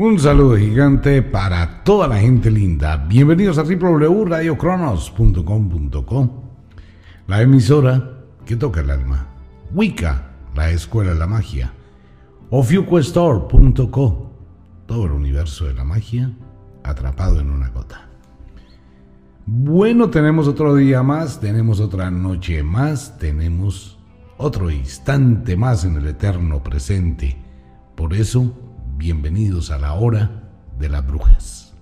Un saludo gigante para toda la gente linda. Bienvenidos a www.radiocronos.com.co, la emisora que toca el alma. Wicca, la escuela de la magia. Ofiuquestore.co, todo el universo de la magia atrapado en una gota. Bueno, tenemos otro día más, tenemos otra noche más, tenemos otro instante más en el eterno presente. Por eso, bienvenidos a la hora de las brujas.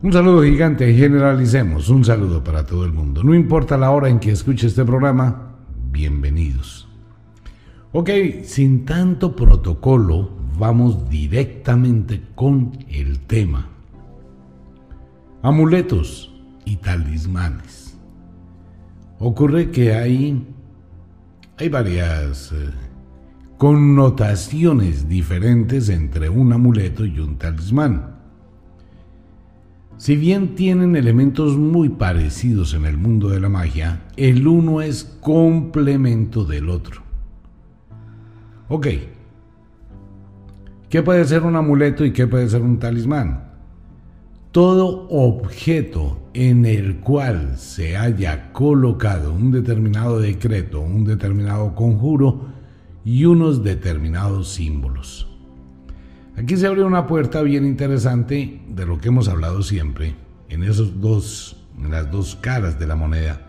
Un saludo gigante, generalicemos, un saludo para todo el mundo. No importa la hora en que escuche este programa, bienvenidos. Ok, sin tanto protocolo, vamos directamente con el tema. Amuletos y talismanes. Ocurre que hay, hay varias eh, connotaciones diferentes entre un amuleto y un talismán. Si bien tienen elementos muy parecidos en el mundo de la magia, el uno es complemento del otro. Ok, ¿qué puede ser un amuleto y qué puede ser un talismán? Todo objeto en el cual se haya colocado un determinado decreto, un determinado conjuro, y unos determinados símbolos. Aquí se abre una puerta bien interesante de lo que hemos hablado siempre en esos dos en las dos caras de la moneda.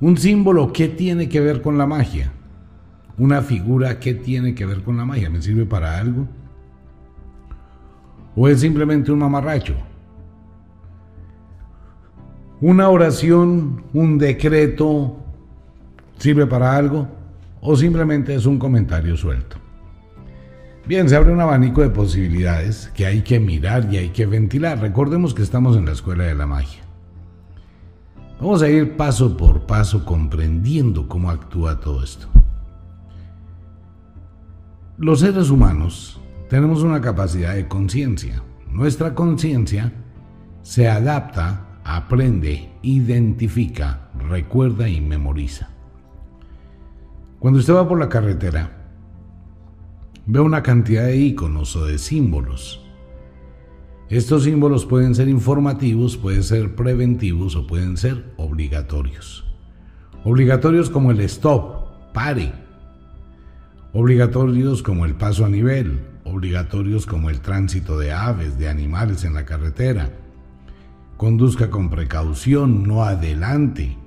Un símbolo ¿qué tiene que ver con la magia? Una figura ¿qué tiene que ver con la magia? ¿Me sirve para algo? ¿O es simplemente un mamarracho? Una oración, un decreto, ¿sirve para algo? O simplemente es un comentario suelto. Bien, se abre un abanico de posibilidades que hay que mirar y hay que ventilar. Recordemos que estamos en la escuela de la magia. Vamos a ir paso por paso comprendiendo cómo actúa todo esto. Los seres humanos tenemos una capacidad de conciencia. Nuestra conciencia se adapta, aprende, identifica, recuerda y memoriza. Cuando usted va por la carretera, ve una cantidad de iconos o de símbolos. Estos símbolos pueden ser informativos, pueden ser preventivos o pueden ser obligatorios. Obligatorios como el stop, pare. Obligatorios como el paso a nivel. Obligatorios como el tránsito de aves, de animales en la carretera. Conduzca con precaución, no adelante.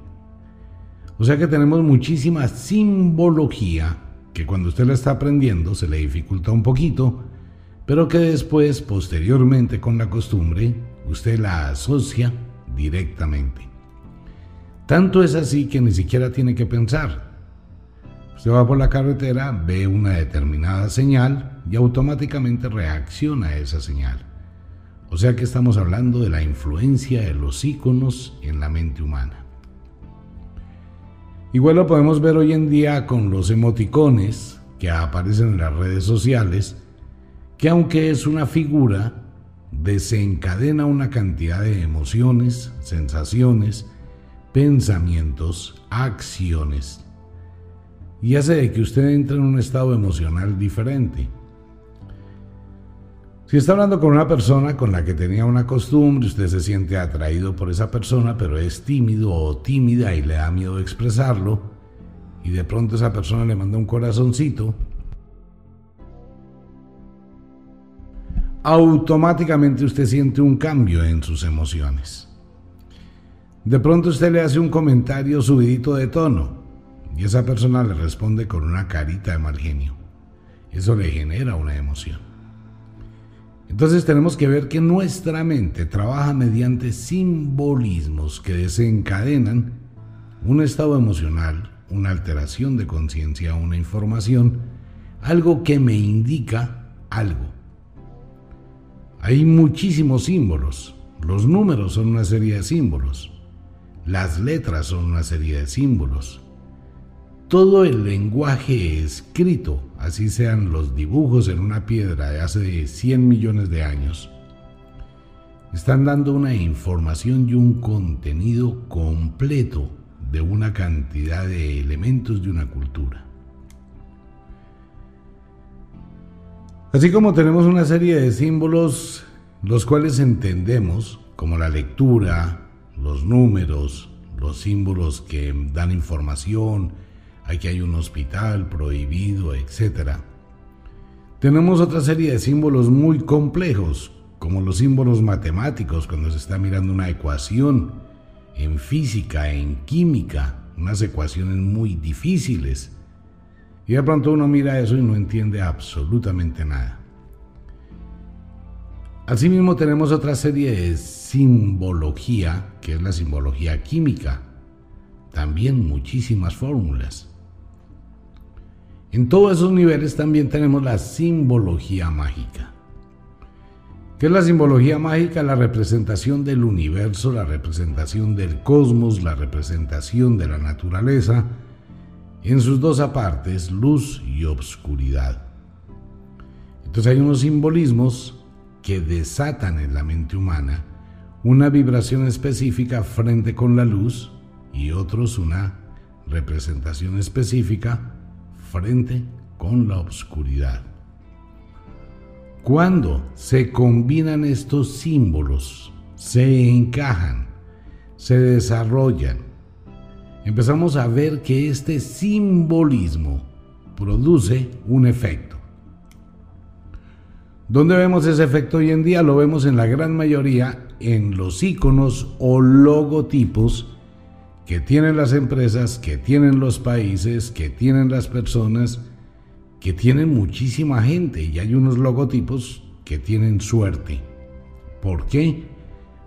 O sea que tenemos muchísima simbología que cuando usted la está aprendiendo se le dificulta un poquito, pero que después, posteriormente con la costumbre, usted la asocia directamente. Tanto es así que ni siquiera tiene que pensar. Usted va por la carretera, ve una determinada señal y automáticamente reacciona a esa señal. O sea que estamos hablando de la influencia de los íconos en la mente humana. Igual lo podemos ver hoy en día con los emoticones que aparecen en las redes sociales, que aunque es una figura, desencadena una cantidad de emociones, sensaciones, pensamientos, acciones, y hace de que usted entre en un estado emocional diferente. Si está hablando con una persona con la que tenía una costumbre, usted se siente atraído por esa persona, pero es tímido o tímida y le da miedo expresarlo, y de pronto esa persona le manda un corazoncito, automáticamente usted siente un cambio en sus emociones. De pronto usted le hace un comentario subidito de tono y esa persona le responde con una carita de mal genio. Eso le genera una emoción. Entonces tenemos que ver que nuestra mente trabaja mediante simbolismos que desencadenan un estado emocional, una alteración de conciencia, una información, algo que me indica algo. Hay muchísimos símbolos. Los números son una serie de símbolos. Las letras son una serie de símbolos. Todo el lenguaje escrito así sean los dibujos en una piedra de hace 100 millones de años, están dando una información y un contenido completo de una cantidad de elementos de una cultura. Así como tenemos una serie de símbolos los cuales entendemos como la lectura, los números, los símbolos que dan información, aquí hay un hospital prohibido, etc. Tenemos otra serie de símbolos muy complejos, como los símbolos matemáticos cuando se está mirando una ecuación, en física, en química, unas ecuaciones muy difíciles. Y de pronto uno mira eso y no entiende absolutamente nada. Asimismo tenemos otra serie de simbología, que es la simbología química. También muchísimas fórmulas. En todos esos niveles también tenemos la simbología mágica. ¿Qué es la simbología mágica? La representación del universo, la representación del cosmos, la representación de la naturaleza, en sus dos apartes, luz y obscuridad. Entonces hay unos simbolismos que desatan en la mente humana una vibración específica frente con la luz y otros una representación específica frente con la obscuridad. Cuando se combinan estos símbolos, se encajan, se desarrollan, empezamos a ver que este simbolismo produce un efecto. ¿Dónde vemos ese efecto hoy en día? Lo vemos en la gran mayoría en los iconos o logotipos que tienen las empresas, que tienen los países, que tienen las personas, que tienen muchísima gente y hay unos logotipos que tienen suerte. ¿Por qué?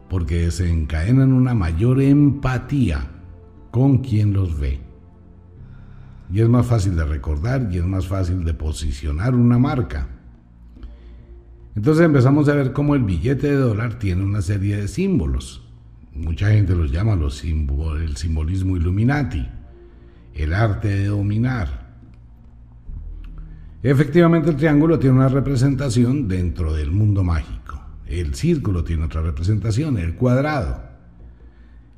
Porque desencadenan una mayor empatía con quien los ve. Y es más fácil de recordar y es más fácil de posicionar una marca. Entonces empezamos a ver cómo el billete de dólar tiene una serie de símbolos. Mucha gente los llama el simbolismo Illuminati, el arte de dominar. Efectivamente el triángulo tiene una representación dentro del mundo mágico. El círculo tiene otra representación, el cuadrado.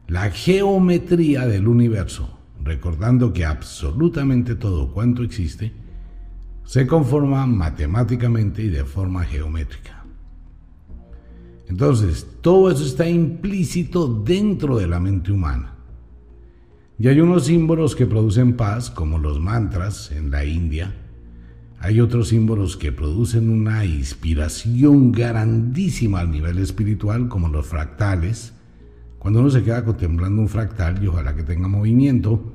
La geometría del universo, recordando que absolutamente todo cuanto existe se conforma matemáticamente y de forma geométrica. Entonces, todo eso está implícito dentro de la mente humana. Y hay unos símbolos que producen paz, como los mantras en la India. Hay otros símbolos que producen una inspiración grandísima al nivel espiritual, como los fractales. Cuando uno se queda contemplando un fractal, y ojalá que tenga movimiento,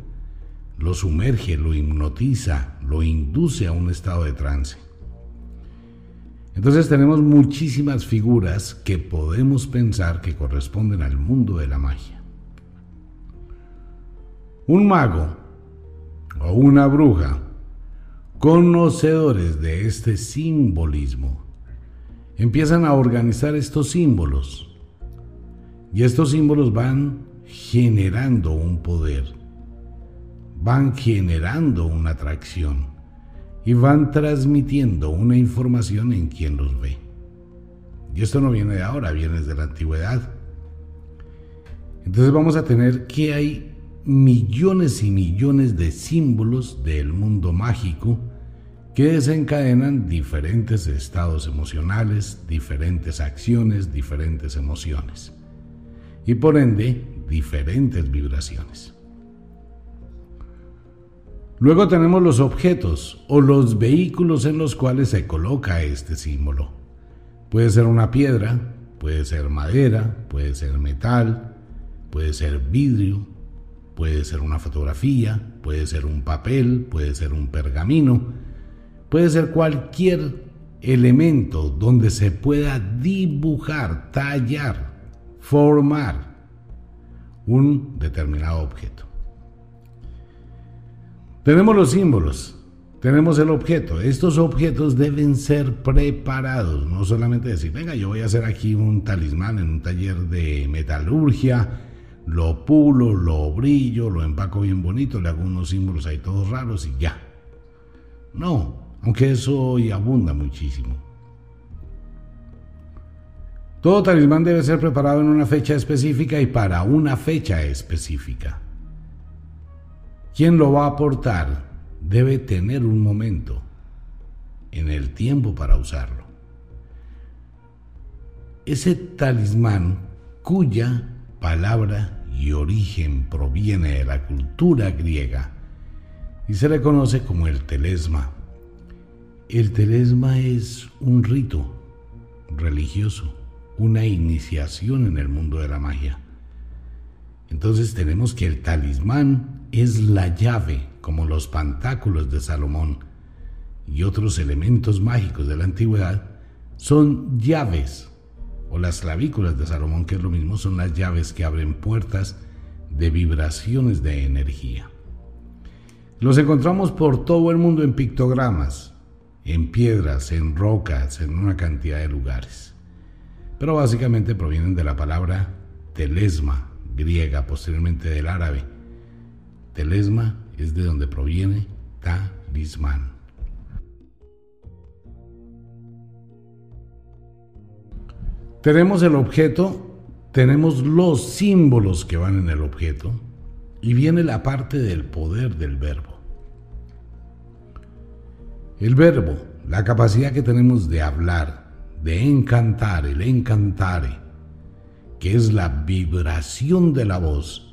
lo sumerge, lo hipnotiza, lo induce a un estado de trance. Entonces tenemos muchísimas figuras que podemos pensar que corresponden al mundo de la magia. Un mago o una bruja, conocedores de este simbolismo, empiezan a organizar estos símbolos y estos símbolos van generando un poder van generando una atracción y van transmitiendo una información en quien los ve. Y esto no viene de ahora, viene de la antigüedad. Entonces vamos a tener que hay millones y millones de símbolos del mundo mágico que desencadenan diferentes estados emocionales, diferentes acciones, diferentes emociones y por ende diferentes vibraciones. Luego tenemos los objetos o los vehículos en los cuales se coloca este símbolo. Puede ser una piedra, puede ser madera, puede ser metal, puede ser vidrio, puede ser una fotografía, puede ser un papel, puede ser un pergamino, puede ser cualquier elemento donde se pueda dibujar, tallar, formar un determinado objeto. Tenemos los símbolos, tenemos el objeto. Estos objetos deben ser preparados, no solamente decir, venga, yo voy a hacer aquí un talismán en un taller de metalurgia, lo pulo, lo brillo, lo empaco bien bonito, le hago unos símbolos ahí todos raros y ya. No, aunque eso hoy abunda muchísimo. Todo talismán debe ser preparado en una fecha específica y para una fecha específica. Quien lo va a aportar debe tener un momento. en el tiempo para usarlo. Ese talismán cuya palabra y origen proviene de la cultura griega y se le conoce como el telesma. El telesma es un rito religioso, una iniciación en el mundo de la magia. Entonces tenemos que el talismán es la llave, como los pantáculos de Salomón y otros elementos mágicos de la antigüedad, son llaves, o las clavículas de Salomón, que es lo mismo, son las llaves que abren puertas de vibraciones de energía. Los encontramos por todo el mundo en pictogramas, en piedras, en rocas, en una cantidad de lugares. Pero básicamente provienen de la palabra telesma, griega, posteriormente del árabe. Telesma es de donde proviene talismán. Tenemos el objeto, tenemos los símbolos que van en el objeto y viene la parte del poder del verbo. El verbo, la capacidad que tenemos de hablar, de encantar, el encantare, que es la vibración de la voz.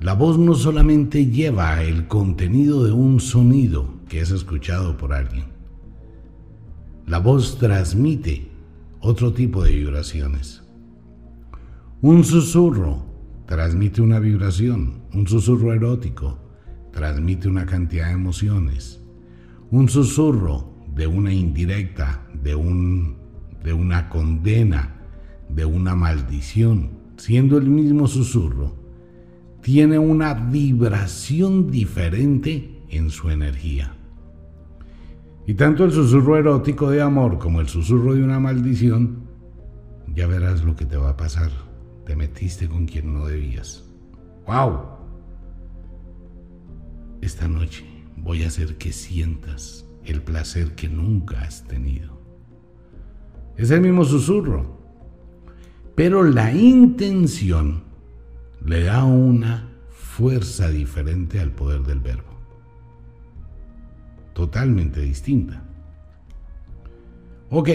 La voz no solamente lleva el contenido de un sonido que es escuchado por alguien. La voz transmite otro tipo de vibraciones. Un susurro transmite una vibración, un susurro erótico transmite una cantidad de emociones. Un susurro de una indirecta, de, un, de una condena, de una maldición, siendo el mismo susurro, tiene una vibración diferente en su energía. Y tanto el susurro erótico de amor como el susurro de una maldición, ya verás lo que te va a pasar. Te metiste con quien no debías. ¡Wow! Esta noche voy a hacer que sientas el placer que nunca has tenido. Es el mismo susurro, pero la intención le da una fuerza diferente al poder del verbo. Totalmente distinta. Ok,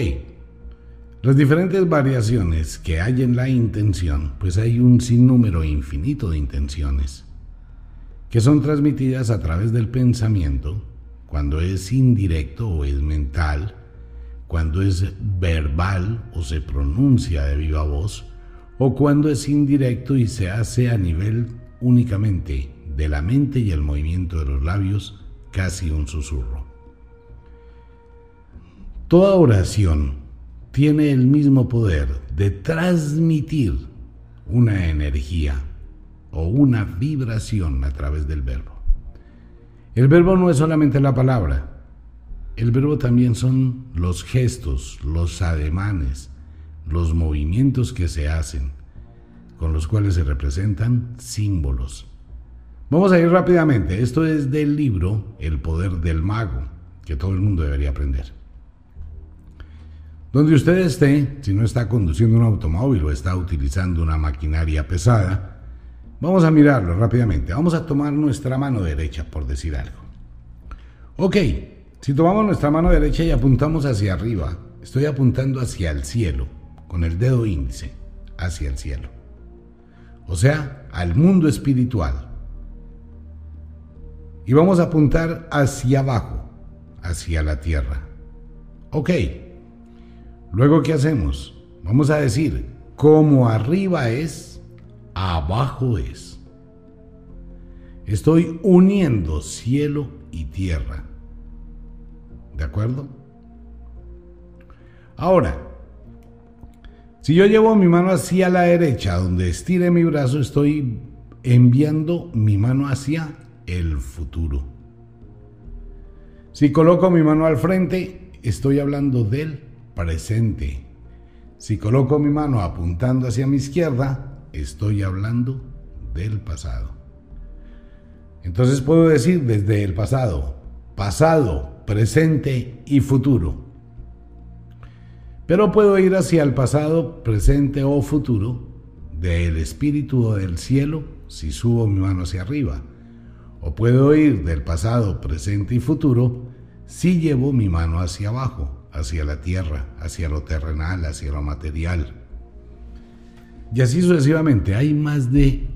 las diferentes variaciones que hay en la intención, pues hay un sinnúmero infinito de intenciones que son transmitidas a través del pensamiento, cuando es indirecto o es mental, cuando es verbal o se pronuncia de viva voz, o cuando es indirecto y se hace a nivel únicamente de la mente y el movimiento de los labios, casi un susurro. Toda oración tiene el mismo poder de transmitir una energía o una vibración a través del verbo. El verbo no es solamente la palabra, el verbo también son los gestos, los ademanes, los movimientos que se hacen, con los cuales se representan símbolos. Vamos a ir rápidamente. Esto es del libro El poder del mago, que todo el mundo debería aprender. Donde usted esté, si no está conduciendo un automóvil o está utilizando una maquinaria pesada, vamos a mirarlo rápidamente. Vamos a tomar nuestra mano derecha, por decir algo. Ok, si tomamos nuestra mano derecha y apuntamos hacia arriba, estoy apuntando hacia el cielo, con el dedo índice, hacia el cielo. O sea, al mundo espiritual. Y vamos a apuntar hacia abajo, hacia la tierra. Ok. Luego, ¿qué hacemos? Vamos a decir, como arriba es, abajo es. Estoy uniendo cielo y tierra. ¿De acuerdo? Ahora, si yo llevo mi mano hacia la derecha, donde estire mi brazo, estoy enviando mi mano hacia el futuro. Si coloco mi mano al frente, estoy hablando del presente. Si coloco mi mano apuntando hacia mi izquierda, estoy hablando del pasado. Entonces puedo decir desde el pasado, pasado, presente y futuro. Pero puedo ir hacia el pasado, presente o futuro del espíritu o del cielo si subo mi mano hacia arriba. O puedo ir del pasado, presente y futuro si llevo mi mano hacia abajo, hacia la tierra, hacia lo terrenal, hacia lo material. Y así sucesivamente, hay más de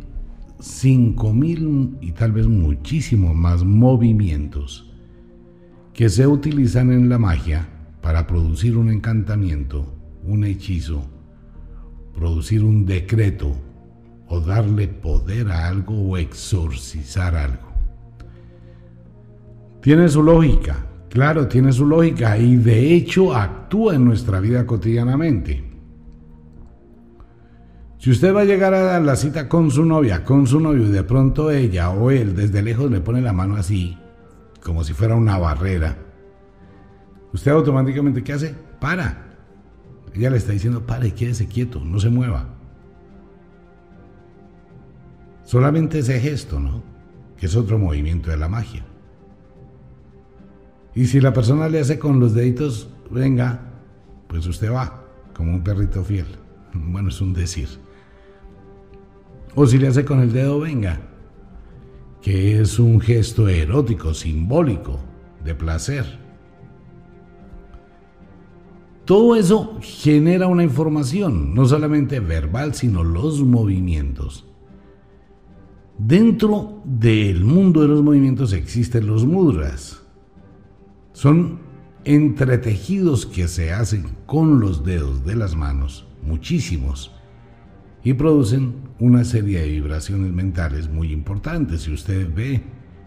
5.000 y tal vez muchísimo más movimientos que se utilizan en la magia para producir un encantamiento, un hechizo, producir un decreto o darle poder a algo o exorcizar algo. Tiene su lógica, claro, tiene su lógica y de hecho actúa en nuestra vida cotidianamente. Si usted va a llegar a la cita con su novia, con su novio, y de pronto ella o él desde lejos le pone la mano así, como si fuera una barrera, usted automáticamente, ¿qué hace? Para. Ella le está diciendo, pare, quédese quieto, no se mueva. Solamente ese gesto, ¿no? Que es otro movimiento de la magia. Y si la persona le hace con los deditos, venga, pues usted va, como un perrito fiel. Bueno, es un decir. O si le hace con el dedo, venga, que es un gesto erótico, simbólico, de placer. Todo eso genera una información, no solamente verbal, sino los movimientos. Dentro del mundo de los movimientos existen los mudras. Son entretejidos que se hacen con los dedos de las manos, muchísimos, y producen una serie de vibraciones mentales muy importantes. Si usted ve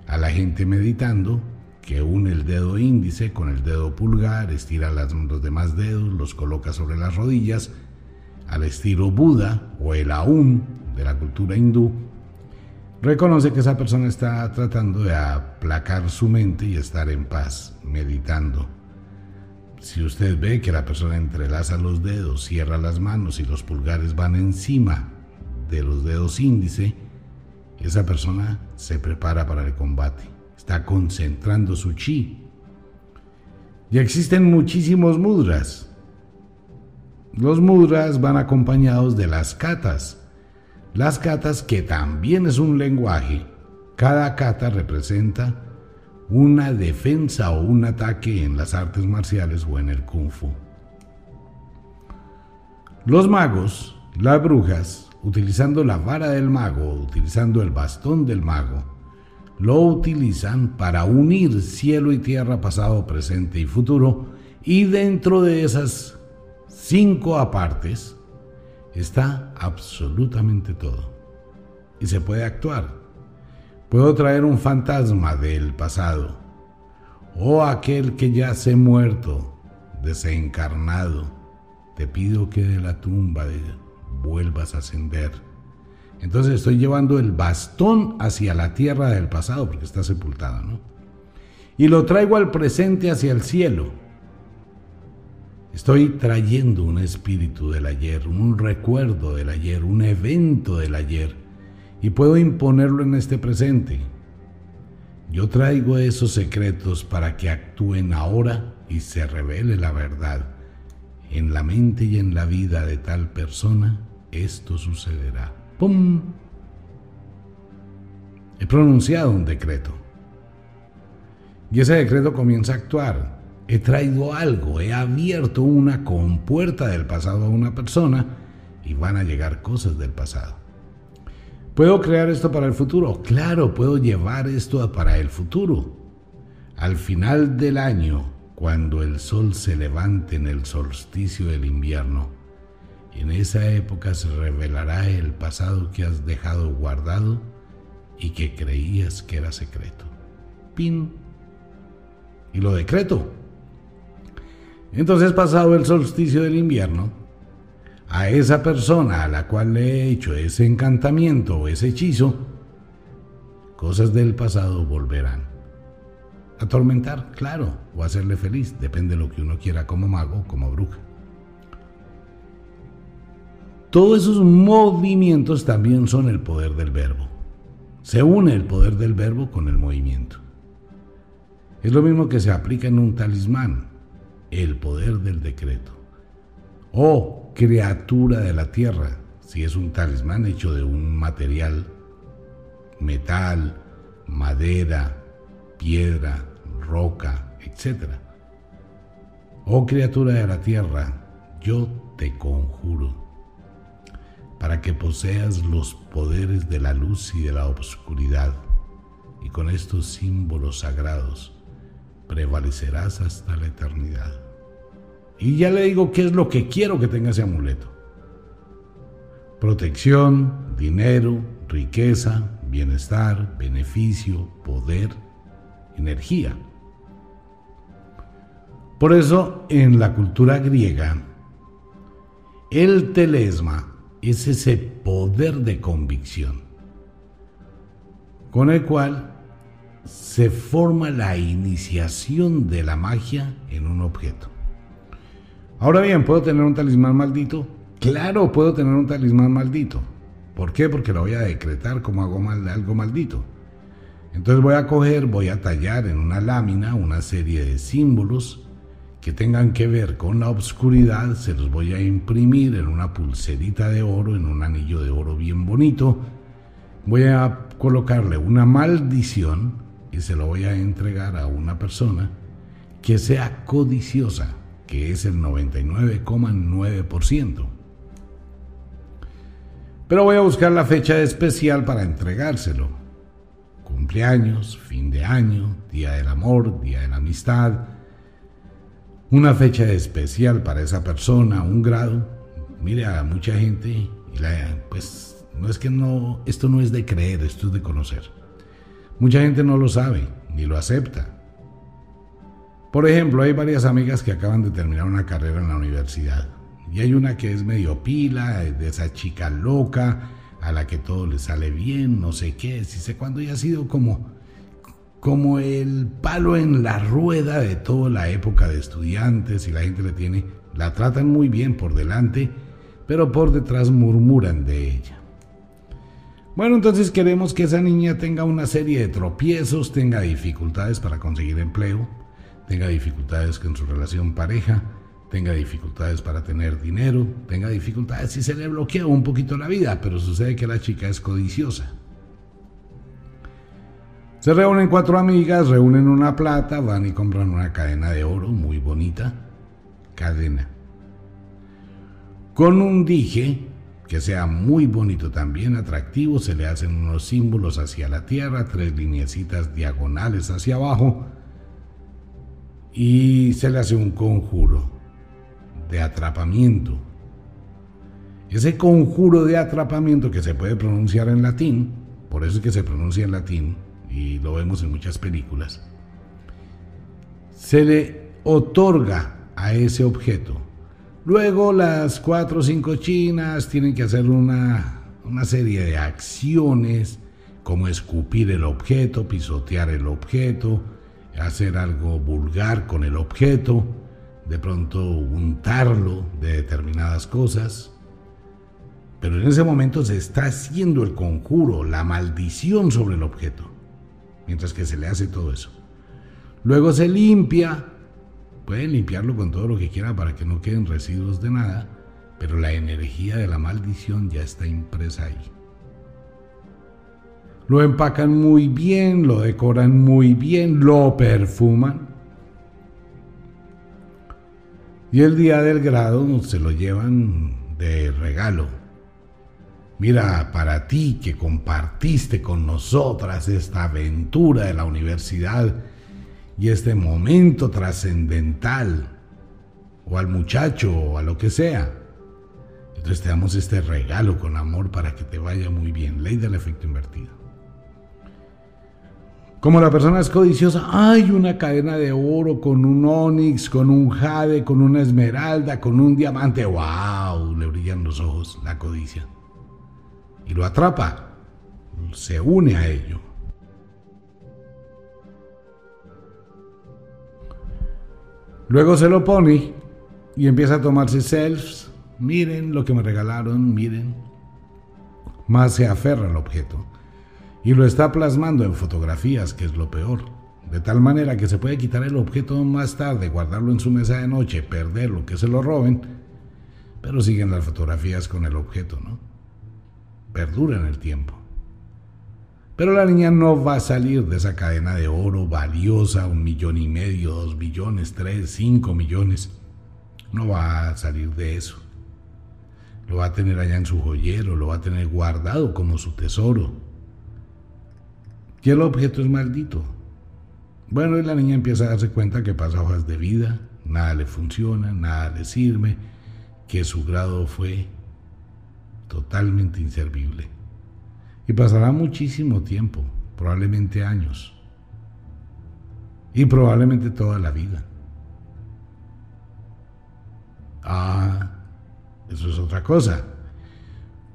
a la gente meditando, que une el dedo índice con el dedo pulgar, estira los demás dedos, los coloca sobre las rodillas, al estilo Buda o el Aum de la cultura hindú, reconoce que esa persona está tratando de aplacar su mente y estar en paz, meditando. Si usted ve que la persona entrelaza los dedos, cierra las manos y los pulgares van encima de los dedos índice, esa persona se prepara para el combate, está concentrando su chi. Y existen muchísimos mudras. Los mudras van acompañados de las katas. Las katas que también es un lenguaje. Cada kata representa una defensa o un ataque en las artes marciales o en el kung fu. Los magos, las brujas, utilizando la vara del mago, utilizando el bastón del mago, lo utilizan para unir cielo y tierra, pasado, presente y futuro, y dentro de esas cinco apartes está absolutamente todo. Y se puede actuar. Puedo traer un fantasma del pasado o aquel que ya se muerto, desencarnado. Te pido que de la tumba vuelvas a ascender. Entonces estoy llevando el bastón hacia la tierra del pasado porque está sepultado, ¿no? Y lo traigo al presente hacia el cielo. Estoy trayendo un espíritu del ayer, un recuerdo del ayer, un evento del ayer y puedo imponerlo en este presente. Yo traigo esos secretos para que actúen ahora y se revele la verdad. En la mente y en la vida de tal persona, esto sucederá. ¡Pum! He pronunciado un decreto. Y ese decreto comienza a actuar. He traído algo, he abierto una compuerta del pasado a una persona y van a llegar cosas del pasado. ¿Puedo crear esto para el futuro? Claro, puedo llevar esto para el futuro. Al final del año, cuando el sol se levante en el solsticio del invierno, en esa época se revelará el pasado que has dejado guardado y que creías que era secreto. Pin. Y lo decreto. Entonces, pasado el solsticio del invierno, a esa persona a la cual le he hecho ese encantamiento o ese hechizo, cosas del pasado volverán. Atormentar, claro, o hacerle feliz, depende de lo que uno quiera como mago como bruja. Todos esos movimientos también son el poder del verbo. Se une el poder del verbo con el movimiento. Es lo mismo que se aplica en un talismán, el poder del decreto. O criatura de la tierra, si es un talismán hecho de un material, metal, madera, piedra, roca, etc. Oh criatura de la tierra, yo te conjuro para que poseas los poderes de la luz y de la oscuridad, y con estos símbolos sagrados prevalecerás hasta la eternidad. Y ya le digo qué es lo que quiero que tenga ese amuleto. Protección, dinero, riqueza, bienestar, beneficio, poder, energía. Por eso en la cultura griega, el telesma es ese poder de convicción con el cual se forma la iniciación de la magia en un objeto. Ahora bien, ¿puedo tener un talismán maldito? Claro, puedo tener un talismán maldito. ¿Por qué? Porque lo voy a decretar como hago mal, algo maldito. Entonces voy a coger, voy a tallar en una lámina una serie de símbolos que tengan que ver con la obscuridad, se los voy a imprimir en una pulserita de oro, en un anillo de oro bien bonito. Voy a colocarle una maldición y se lo voy a entregar a una persona que sea codiciosa, que es el 99,9%. Pero voy a buscar la fecha especial para entregárselo. Cumpleaños, fin de año, día del amor, día de la amistad, una fecha especial para esa persona, un grado. Mire, a mucha gente, y pues no es que no, esto no es de creer, esto es de conocer. Mucha gente no lo sabe ni lo acepta. Por ejemplo, hay varias amigas que acaban de terminar una carrera en la universidad. Y hay una que es medio pila, de esa chica loca, a la que todo le sale bien, no sé qué, si sé cuándo, y ha sido como como el palo en la rueda de toda la época de estudiantes y la gente le tiene, la tratan muy bien por delante, pero por detrás murmuran de ella. Bueno, entonces queremos que esa niña tenga una serie de tropiezos, tenga dificultades para conseguir empleo, tenga dificultades con su relación pareja, tenga dificultades para tener dinero, tenga dificultades y se le bloquea un poquito la vida, pero sucede que la chica es codiciosa. Se reúnen cuatro amigas, reúnen una plata, van y compran una cadena de oro muy bonita. Cadena. Con un dije que sea muy bonito también, atractivo, se le hacen unos símbolos hacia la tierra, tres lineecitas diagonales hacia abajo y se le hace un conjuro de atrapamiento. Ese conjuro de atrapamiento que se puede pronunciar en latín, por eso es que se pronuncia en latín, y lo vemos en muchas películas, se le otorga a ese objeto. Luego las cuatro o cinco chinas tienen que hacer una, una serie de acciones como escupir el objeto, pisotear el objeto, hacer algo vulgar con el objeto, de pronto untarlo de determinadas cosas. Pero en ese momento se está haciendo el conjuro, la maldición sobre el objeto mientras que se le hace todo eso. Luego se limpia, pueden limpiarlo con todo lo que quieran para que no queden residuos de nada, pero la energía de la maldición ya está impresa ahí. Lo empacan muy bien, lo decoran muy bien, lo perfuman. Y el día del grado se lo llevan de regalo Mira, para ti que compartiste con nosotras esta aventura de la universidad y este momento trascendental, o al muchacho o a lo que sea. Entonces te damos este regalo con amor para que te vaya muy bien. Ley del efecto invertido. Como la persona es codiciosa, hay una cadena de oro con un onix, con un jade, con una esmeralda, con un diamante. ¡Wow! Le brillan los ojos, la codicia y lo atrapa, se une a ello. Luego se lo pone y empieza a tomarse selfies. Miren lo que me regalaron, miren. Más se aferra al objeto y lo está plasmando en fotografías, que es lo peor. De tal manera que se puede quitar el objeto más tarde, guardarlo en su mesa de noche, perderlo, que se lo roben, pero siguen las fotografías con el objeto, ¿no? Perdura en el tiempo. Pero la niña no va a salir de esa cadena de oro valiosa, un millón y medio, dos millones, tres, cinco millones. No va a salir de eso. Lo va a tener allá en su joyero, lo va a tener guardado como su tesoro. Y el objeto es maldito. Bueno, y la niña empieza a darse cuenta que pasa hojas de vida, nada le funciona, nada le sirve, que su grado fue totalmente inservible. Y pasará muchísimo tiempo, probablemente años. Y probablemente toda la vida. Ah, eso es otra cosa.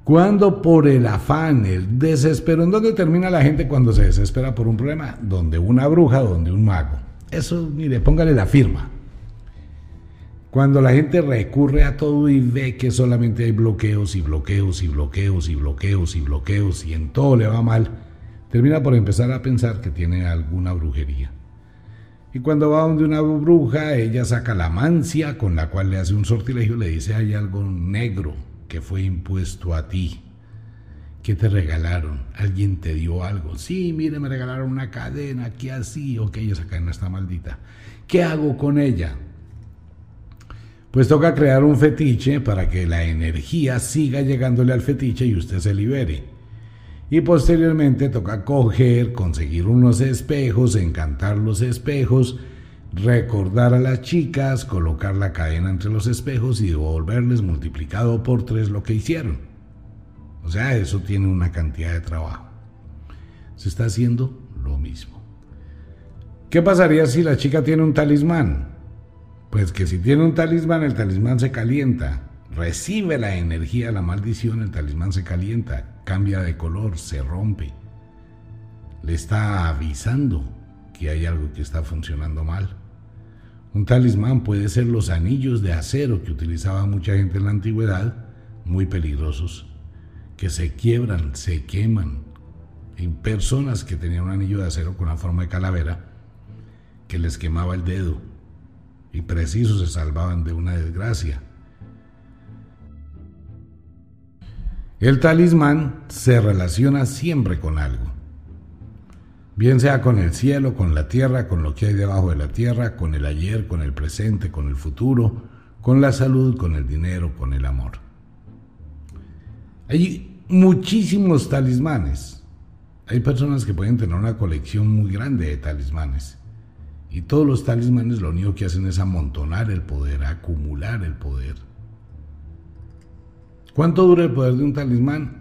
Cuando por el afán, el desespero, ¿en dónde termina la gente cuando se desespera por un problema? Donde una bruja, donde un mago. Eso, mire, póngale la firma. Cuando la gente recurre a todo y ve que solamente hay bloqueos y bloqueos y bloqueos y bloqueos y bloqueos y en todo le va mal, termina por empezar a pensar que tiene alguna brujería. Y cuando va donde una bruja, ella saca la mancia con la cual le hace un sortilegio, le dice hay algo negro que fue impuesto a ti. ¿Qué te regalaron? ¿Alguien te dio algo? Sí, mire, me regalaron una cadena, ¿qué así? Ok, esa cadena está maldita. ¿Qué hago con ella? Pues toca crear un fetiche para que la energía siga llegándole al fetiche y usted se libere. Y posteriormente toca coger, conseguir unos espejos, encantar los espejos, recordar a las chicas, colocar la cadena entre los espejos y devolverles multiplicado por tres lo que hicieron. O sea, eso tiene una cantidad de trabajo. Se está haciendo lo mismo. ¿Qué pasaría si la chica tiene un talismán? Pues que si tiene un talismán, el talismán se calienta, recibe la energía, la maldición, el talismán se calienta, cambia de color, se rompe. Le está avisando que hay algo que está funcionando mal. Un talismán puede ser los anillos de acero que utilizaba mucha gente en la antigüedad, muy peligrosos, que se quiebran, se queman. Hay personas que tenían un anillo de acero con la forma de calavera que les quemaba el dedo y precisos se salvaban de una desgracia. El talismán se relaciona siempre con algo, bien sea con el cielo, con la tierra, con lo que hay debajo de la tierra, con el ayer, con el presente, con el futuro, con la salud, con el dinero, con el amor. Hay muchísimos talismanes. Hay personas que pueden tener una colección muy grande de talismanes. Y todos los talismanes lo único que hacen es amontonar el poder, acumular el poder. ¿Cuánto dura el poder de un talismán?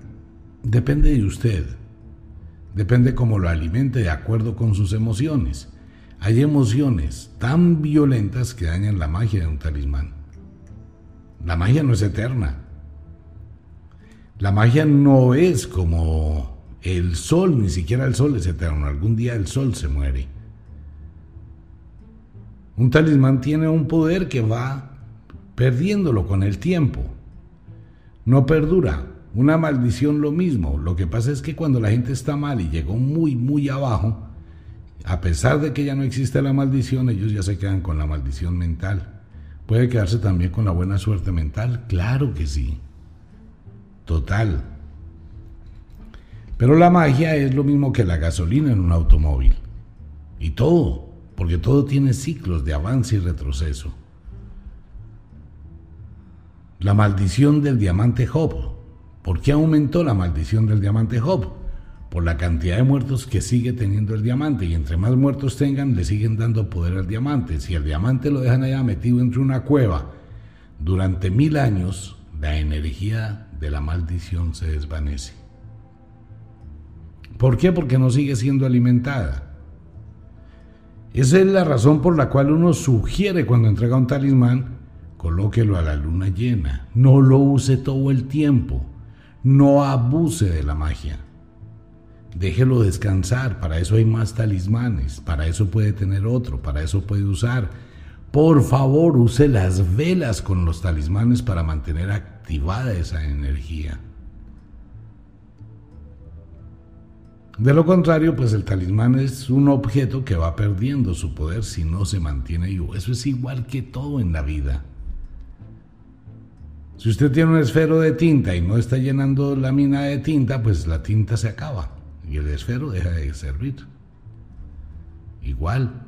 Depende de usted. Depende cómo lo alimente de acuerdo con sus emociones. Hay emociones tan violentas que dañan la magia de un talismán. La magia no es eterna. La magia no es como el sol, ni siquiera el sol es eterno. Algún día el sol se muere. Un talismán tiene un poder que va perdiéndolo con el tiempo. No perdura. Una maldición lo mismo. Lo que pasa es que cuando la gente está mal y llegó muy, muy abajo, a pesar de que ya no existe la maldición, ellos ya se quedan con la maldición mental. ¿Puede quedarse también con la buena suerte mental? Claro que sí. Total. Pero la magia es lo mismo que la gasolina en un automóvil. Y todo porque todo tiene ciclos de avance y retroceso. La maldición del diamante Job. ¿Por qué aumentó la maldición del diamante Job? Por la cantidad de muertos que sigue teniendo el diamante y entre más muertos tengan le siguen dando poder al diamante. Si el diamante lo dejan allá metido entre una cueva durante mil años, la energía de la maldición se desvanece. ¿Por qué? Porque no sigue siendo alimentada. Esa es la razón por la cual uno sugiere cuando entrega un talismán, colóquelo a la luna llena, no lo use todo el tiempo, no abuse de la magia. Déjelo descansar, para eso hay más talismanes, para eso puede tener otro, para eso puede usar. Por favor, use las velas con los talismanes para mantener activada esa energía. De lo contrario, pues el talismán es un objeto que va perdiendo su poder si no se mantiene vivo. Eso es igual que todo en la vida. Si usted tiene un esfero de tinta y no está llenando la mina de tinta, pues la tinta se acaba. y el esfero deja de servir. Igual.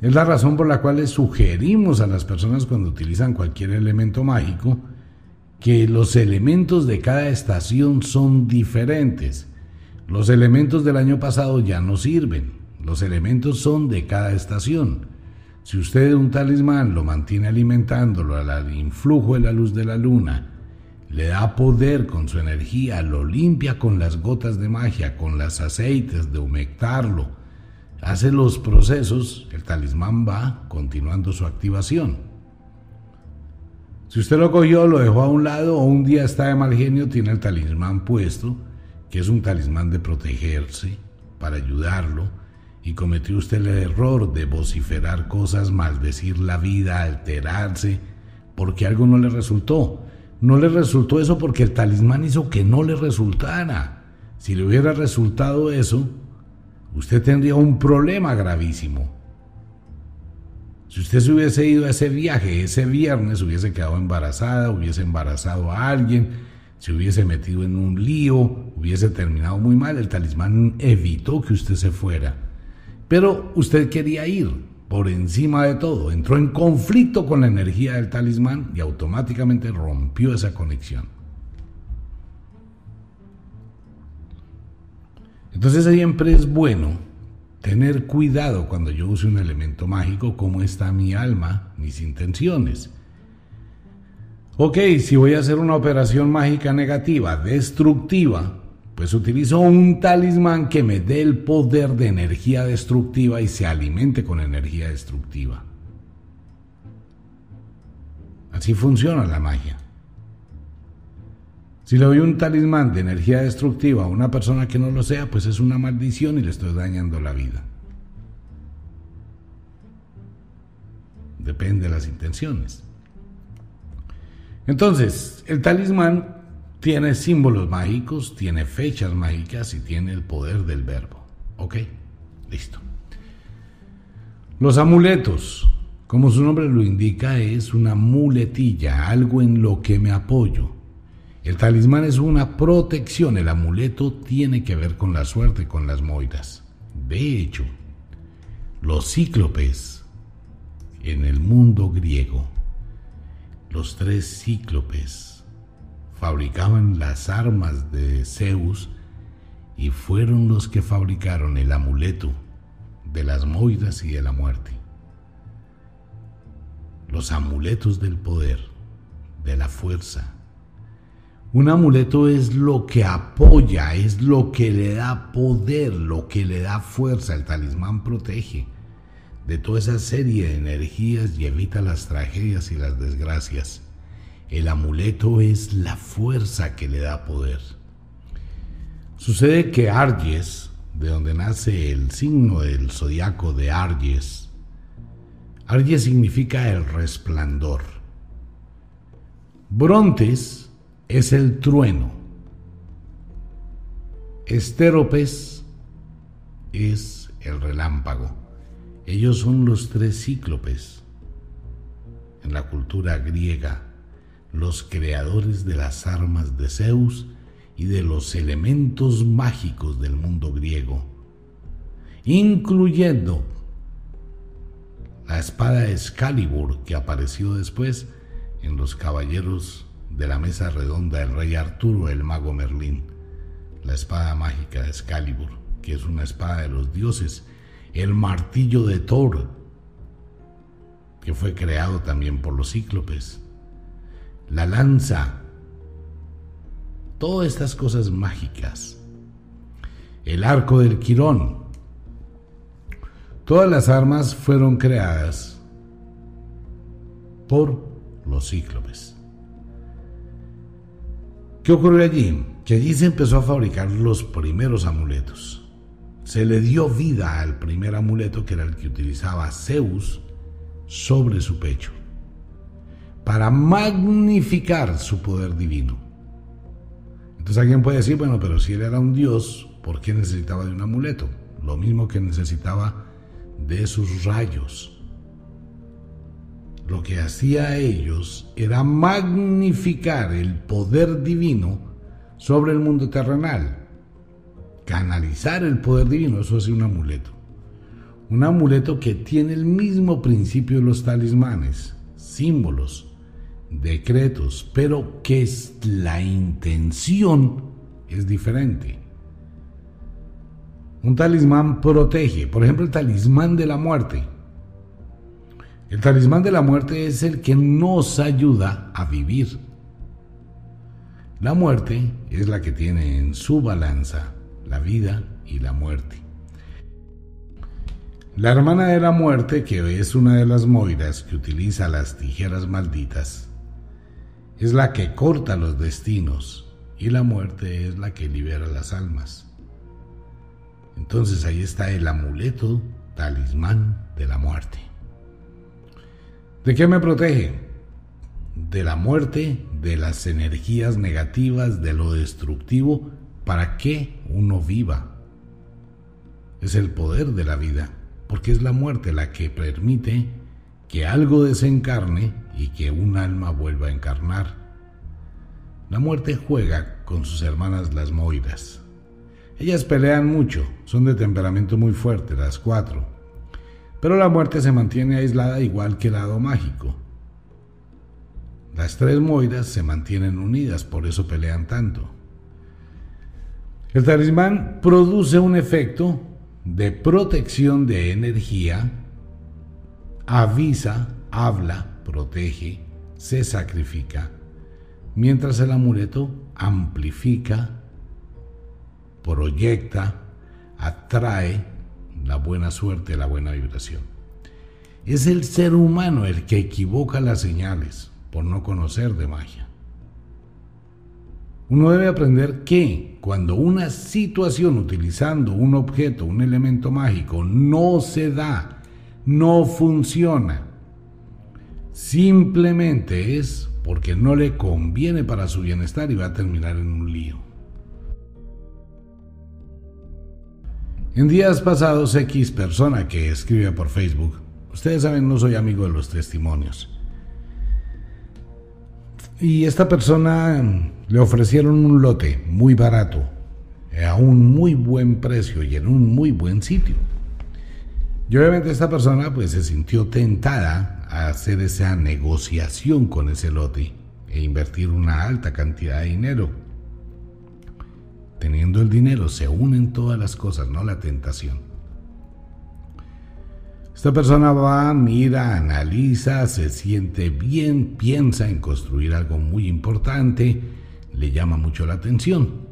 Es la razón por la cual sugerimos a las personas cuando utilizan cualquier elemento mágico que los elementos de cada estación son diferentes. Los elementos del año pasado ya no sirven. Los elementos son de cada estación. Si usted un talismán lo mantiene alimentándolo al influjo de la luz de la luna, le da poder con su energía, lo limpia con las gotas de magia, con los aceites de humectarlo, hace los procesos, el talismán va continuando su activación. Si usted lo cogió, lo dejó a un lado o un día está de mal genio, tiene el talismán puesto, que es un talismán de protegerse, para ayudarlo, y cometió usted el error de vociferar cosas, maldecir la vida, alterarse, porque algo no le resultó. No le resultó eso porque el talismán hizo que no le resultara. Si le hubiera resultado eso, usted tendría un problema gravísimo. Si usted se hubiese ido a ese viaje ese viernes, hubiese quedado embarazada, hubiese embarazado a alguien, se hubiese metido en un lío, hubiese terminado muy mal, el talismán evitó que usted se fuera. Pero usted quería ir por encima de todo, entró en conflicto con la energía del talismán y automáticamente rompió esa conexión. Entonces siempre es bueno tener cuidado cuando yo use un elemento mágico, cómo está mi alma, mis intenciones. Ok, si voy a hacer una operación mágica negativa, destructiva, pues utilizo un talismán que me dé el poder de energía destructiva y se alimente con energía destructiva. Así funciona la magia. Si le doy un talismán de energía destructiva a una persona que no lo sea, pues es una maldición y le estoy dañando la vida. Depende de las intenciones. Entonces, el talismán tiene símbolos mágicos, tiene fechas mágicas y tiene el poder del verbo. ¿Ok? Listo. Los amuletos, como su nombre lo indica, es una muletilla, algo en lo que me apoyo. El talismán es una protección, el amuleto tiene que ver con la suerte, con las moiras. De hecho, los cíclopes en el mundo griego, los tres cíclopes, fabricaban las armas de Zeus y fueron los que fabricaron el amuleto de las moiras y de la muerte. Los amuletos del poder, de la fuerza. Un amuleto es lo que apoya, es lo que le da poder, lo que le da fuerza. El talismán protege de toda esa serie de energías y evita las tragedias y las desgracias. El amuleto es la fuerza que le da poder. Sucede que Arges, de donde nace el signo del zodiaco de Arges, Arges significa el resplandor. Brontes es el trueno. Estéropes es el relámpago. Ellos son los tres cíclopes en la cultura griega los creadores de las armas de Zeus y de los elementos mágicos del mundo griego, incluyendo la espada Excalibur que apareció después en los caballeros de la mesa redonda del rey Arturo, el mago Merlín, la espada mágica de Excalibur, que es una espada de los dioses, el martillo de Thor, que fue creado también por los cíclopes, la lanza, todas estas cosas mágicas, el arco del quirón, todas las armas fueron creadas por los cíclopes. ¿Qué ocurrió allí? Que allí se empezó a fabricar los primeros amuletos. Se le dio vida al primer amuleto que era el que utilizaba Zeus sobre su pecho para magnificar su poder divino. Entonces alguien puede decir, bueno, pero si él era un dios, ¿por qué necesitaba de un amuleto? Lo mismo que necesitaba de sus rayos. Lo que hacía a ellos era magnificar el poder divino sobre el mundo terrenal. Canalizar el poder divino, eso es un amuleto. Un amuleto que tiene el mismo principio de los talismanes, símbolos, decretos, pero que es la intención es diferente. Un talismán protege, por ejemplo, el talismán de la muerte. El talismán de la muerte es el que nos ayuda a vivir. La muerte es la que tiene en su balanza la vida y la muerte. La hermana de la muerte, que es una de las moiras que utiliza las tijeras malditas, es la que corta los destinos y la muerte es la que libera las almas. Entonces ahí está el amuleto, talismán de la muerte. ¿De qué me protege? De la muerte, de las energías negativas, de lo destructivo, para que uno viva. Es el poder de la vida, porque es la muerte la que permite que algo desencarne y que un alma vuelva a encarnar. La muerte juega con sus hermanas las moiras. Ellas pelean mucho, son de temperamento muy fuerte, las cuatro. Pero la muerte se mantiene aislada igual que el lado mágico. Las tres moiras se mantienen unidas, por eso pelean tanto. El talismán produce un efecto de protección de energía, avisa, habla, protege, se sacrifica, mientras el amuleto amplifica, proyecta, atrae la buena suerte, la buena vibración. Es el ser humano el que equivoca las señales por no conocer de magia. Uno debe aprender que cuando una situación utilizando un objeto, un elemento mágico, no se da, no funciona, simplemente es porque no le conviene para su bienestar y va a terminar en un lío. En días pasados, X persona que escribe por Facebook, ustedes saben, no soy amigo de los testimonios. Y esta persona le ofrecieron un lote muy barato, a un muy buen precio y en un muy buen sitio. Y obviamente esta persona pues se sintió tentada a hacer esa negociación con ese lote e invertir una alta cantidad de dinero. Teniendo el dinero se unen todas las cosas, no la tentación. Esta persona va, mira, analiza, se siente bien, piensa en construir algo muy importante, le llama mucho la atención.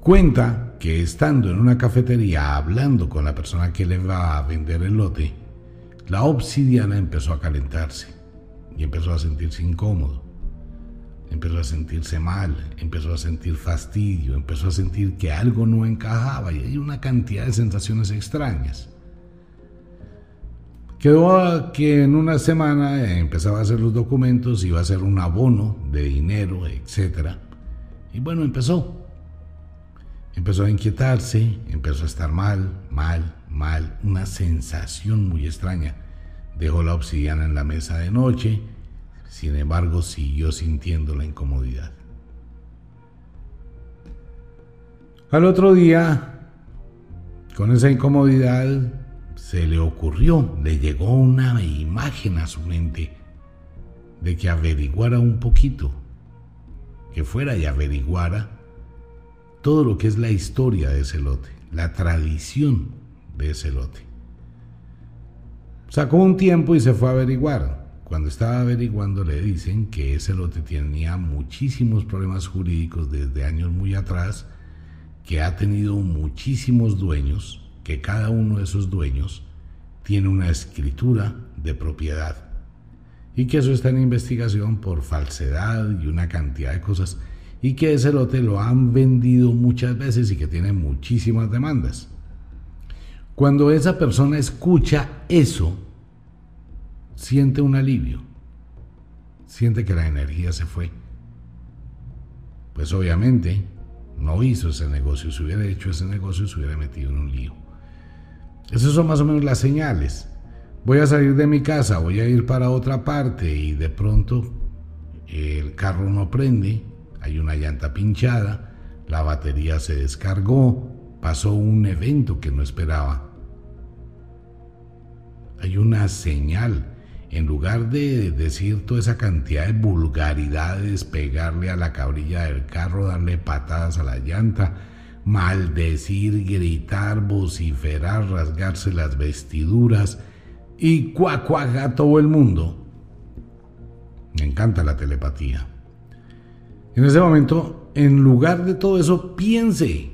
Cuenta que estando en una cafetería hablando con la persona que le va a vender el lote, la obsidiana empezó a calentarse y empezó a sentirse incómodo. Empezó a sentirse mal, empezó a sentir fastidio, empezó a sentir que algo no encajaba y hay una cantidad de sensaciones extrañas. Quedó que en una semana empezaba a hacer los documentos, iba a hacer un abono de dinero, etc. Y bueno, empezó. Empezó a inquietarse, empezó a estar mal, mal, mal, una sensación muy extraña. Dejó la obsidiana en la mesa de noche, sin embargo siguió sintiendo la incomodidad. Al otro día, con esa incomodidad, se le ocurrió, le llegó una imagen a su mente de que averiguara un poquito, que fuera y averiguara todo lo que es la historia de ese lote, la tradición de ese lote. Sacó un tiempo y se fue a averiguar. Cuando estaba averiguando le dicen que ese lote tenía muchísimos problemas jurídicos desde años muy atrás, que ha tenido muchísimos dueños, que cada uno de esos dueños tiene una escritura de propiedad y que eso está en investigación por falsedad y una cantidad de cosas y que ese lote lo han vendido muchas veces y que tiene muchísimas demandas. Cuando esa persona escucha eso, siente un alivio, siente que la energía se fue. Pues obviamente no hizo ese negocio, si hubiera hecho ese negocio se hubiera metido en un lío. Esas son más o menos las señales. Voy a salir de mi casa, voy a ir para otra parte y de pronto el carro no prende, hay una llanta pinchada, la batería se descargó, pasó un evento que no esperaba. Hay una señal. En lugar de decir toda esa cantidad de vulgaridades, pegarle a la cabrilla del carro, darle patadas a la llanta, maldecir, gritar, vociferar, rasgarse las vestiduras y cuacuaga todo el mundo. Me encanta la telepatía. En ese momento, en lugar de todo eso, piense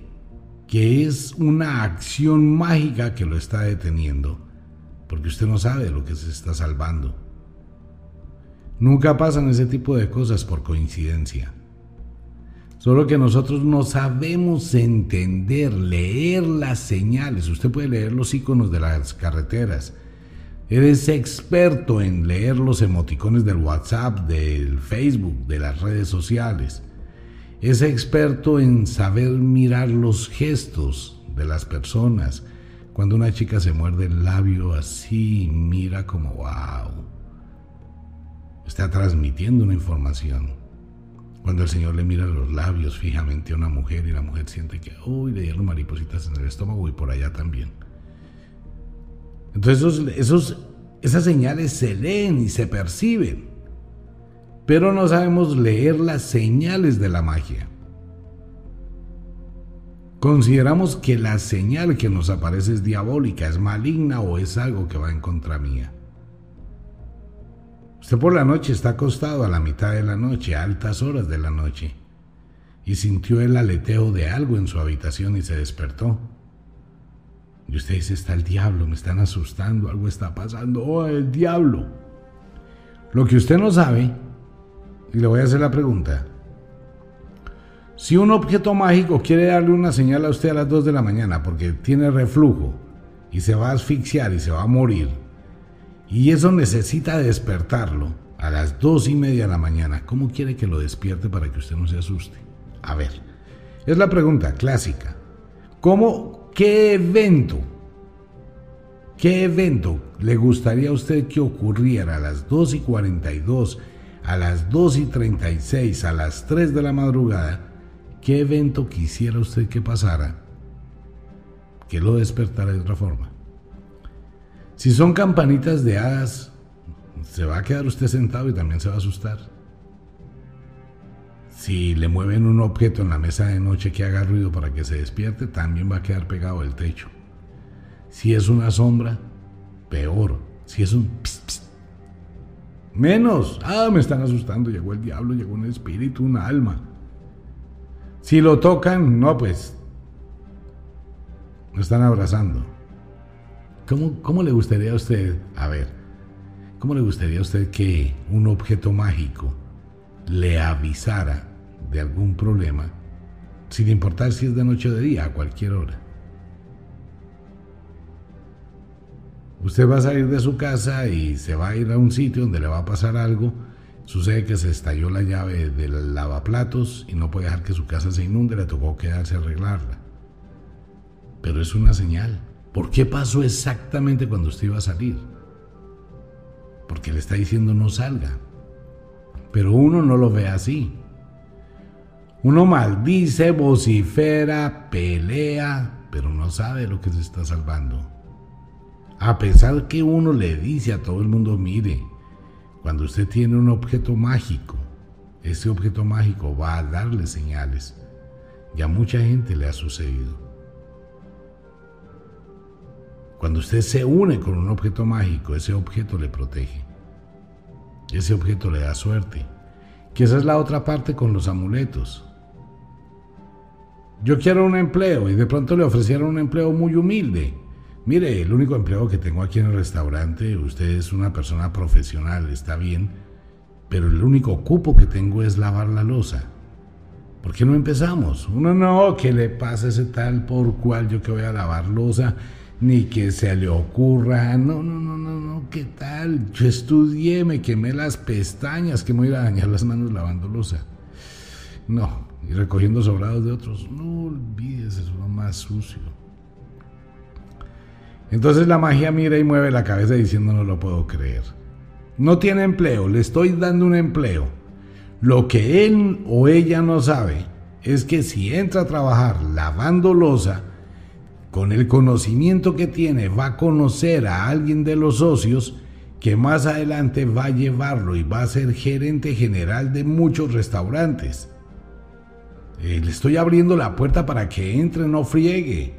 que es una acción mágica que lo está deteniendo, porque usted no sabe lo que se está salvando. Nunca pasan ese tipo de cosas por coincidencia. Solo que nosotros no sabemos entender, leer las señales. Usted puede leer los iconos de las carreteras. Eres experto en leer los emoticones del WhatsApp, del Facebook, de las redes sociales. Es experto en saber mirar los gestos de las personas. Cuando una chica se muerde el labio así, mira como wow. Está transmitiendo una información. Cuando el Señor le mira los labios fijamente a una mujer y la mujer siente que, uy, le dieron maripositas en el estómago y por allá también. Entonces esos, esas señales se leen y se perciben, pero no sabemos leer las señales de la magia. Consideramos que la señal que nos aparece es diabólica, es maligna o es algo que va en contra mía. Usted por la noche está acostado a la mitad de la noche, a altas horas de la noche, y sintió el aleteo de algo en su habitación y se despertó. Y usted dice, está el diablo, me están asustando, algo está pasando, oh, el diablo. Lo que usted no sabe, y le voy a hacer la pregunta, si un objeto mágico quiere darle una señal a usted a las 2 de la mañana porque tiene reflujo y se va a asfixiar y se va a morir, y eso necesita despertarlo a las dos y media de la mañana. ¿Cómo quiere que lo despierte para que usted no se asuste? A ver, es la pregunta clásica. ¿Cómo, qué evento, qué evento le gustaría a usted que ocurriera a las 2 y 42, a las 2 y 36, a las 3 de la madrugada? ¿Qué evento quisiera usted que pasara que lo despertara de otra forma? Si son campanitas de hadas, se va a quedar usted sentado y también se va a asustar. Si le mueven un objeto en la mesa de noche que haga ruido para que se despierte, también va a quedar pegado al techo. Si es una sombra, peor. Si es un menos. Ah, me están asustando. Llegó el diablo, llegó un espíritu, una alma. Si lo tocan, no, pues. Lo están abrazando. ¿Cómo, le gustaría a usted, a ver, cómo le gustaría a usted que un objeto mágico le avisara de algún problema, sin importar si es de noche o de día, a cualquier hora? Usted va a salir de su casa y se va a ir a un sitio donde le va a pasar algo. Sucede que se estalló la llave del lavaplatos y no puede dejar que su casa se inunde, le tocó quedarse a arreglarla. Pero es una señal. ¿Por qué pasó exactamente cuando usted iba a salir? Porque le está diciendo no salga. Pero uno no lo ve así. Uno maldice, vocifera, pelea, pero no sabe lo que se está salvando. A pesar que uno le dice a todo el mundo, mire, cuando usted tiene un objeto mágico, ese objeto mágico va a darle señales. Ya mucha gente le ha sucedido. Cuando usted se une con un objeto mágico, ese objeto le protege. Ese objeto le da suerte. Que esa es la otra parte con los amuletos. Yo quiero un empleo y de pronto le ofrecieron un empleo muy humilde. Mire, el único empleo que tengo aquí en el restaurante, usted es una persona profesional, está bien, pero el único cupo que tengo es lavar la losa. ¿Por qué no empezamos? Uno no, ¿qué le pasa ese tal por cual yo que voy a lavar losa? ni que se le ocurra, no, no, no, no, no, ¿qué tal? Yo estudié, me quemé las pestañas, que me voy a dañar las manos lavando losa. No, y recogiendo sobrados de otros, no olvides, es lo más sucio. Entonces la magia mira y mueve la cabeza diciendo no lo puedo creer. No tiene empleo, le estoy dando un empleo. Lo que él o ella no sabe es que si entra a trabajar lavando losa, con el conocimiento que tiene va a conocer a alguien de los socios que más adelante va a llevarlo y va a ser gerente general de muchos restaurantes. Eh, le estoy abriendo la puerta para que entre, no friegue.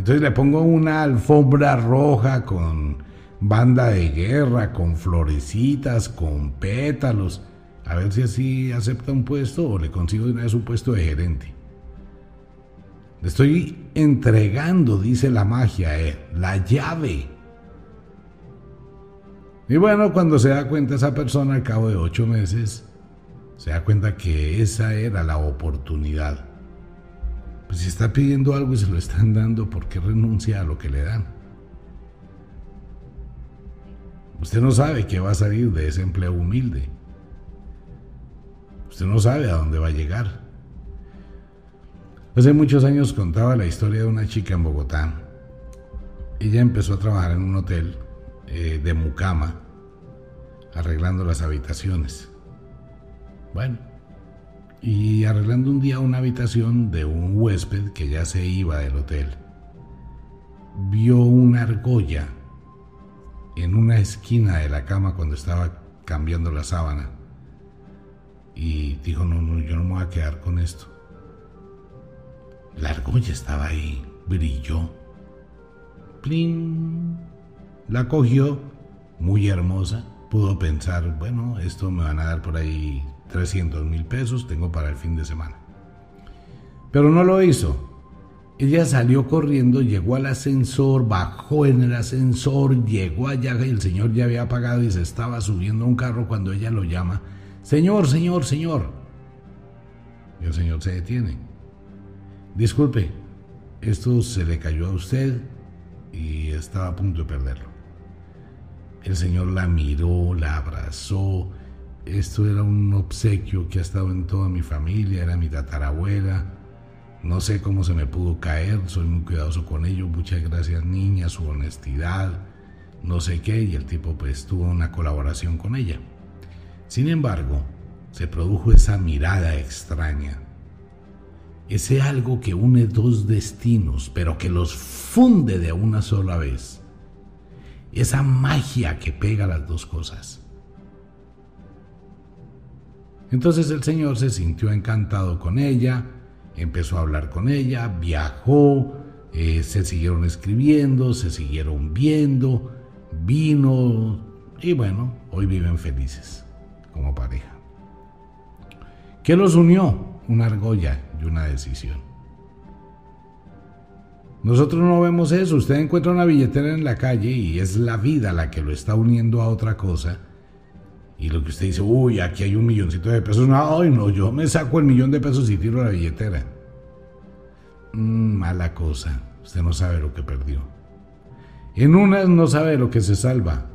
Entonces le pongo una alfombra roja con banda de guerra, con florecitas, con pétalos. A ver si así acepta un puesto o le consigo de una vez un puesto de gerente. Le estoy entregando, dice la magia, eh, la llave. Y bueno, cuando se da cuenta esa persona al cabo de ocho meses, se da cuenta que esa era la oportunidad. Pues si está pidiendo algo y se lo están dando, ¿por qué renuncia a lo que le dan? Usted no sabe qué va a salir de ese empleo humilde. Usted no sabe a dónde va a llegar. Hace muchos años contaba la historia de una chica en Bogotá. Ella empezó a trabajar en un hotel eh, de mucama, arreglando las habitaciones. Bueno, y arreglando un día una habitación de un huésped que ya se iba del hotel, vio una argolla en una esquina de la cama cuando estaba cambiando la sábana y dijo, no, no, yo no me voy a quedar con esto. La argolla estaba ahí, brilló. Plin. La cogió, muy hermosa. Pudo pensar, bueno, esto me van a dar por ahí 300 mil pesos, tengo para el fin de semana. Pero no lo hizo. Ella salió corriendo, llegó al ascensor, bajó en el ascensor, llegó allá el señor ya había pagado y se estaba subiendo a un carro cuando ella lo llama. Señor, señor, señor. Y el señor se detiene. Disculpe, esto se le cayó a usted y estaba a punto de perderlo. El señor la miró, la abrazó, esto era un obsequio que ha estado en toda mi familia, era mi tatarabuela. No sé cómo se me pudo caer, soy muy cuidadoso con ello. Muchas gracias niña, su honestidad, no sé qué, y el tipo pues tuvo una colaboración con ella. Sin embargo, se produjo esa mirada extraña, ese algo que une dos destinos, pero que los funde de una sola vez, esa magia que pega las dos cosas. Entonces el Señor se sintió encantado con ella, empezó a hablar con ella, viajó, eh, se siguieron escribiendo, se siguieron viendo, vino y bueno, hoy viven felices como pareja. ¿Qué los unió? Una argolla y una decisión. Nosotros no vemos eso. Usted encuentra una billetera en la calle y es la vida la que lo está uniendo a otra cosa y lo que usted dice, uy, aquí hay un milloncito de pesos, no, no, yo me saco el millón de pesos y tiro la billetera. Mm, mala cosa, usted no sabe lo que perdió. En unas no sabe lo que se salva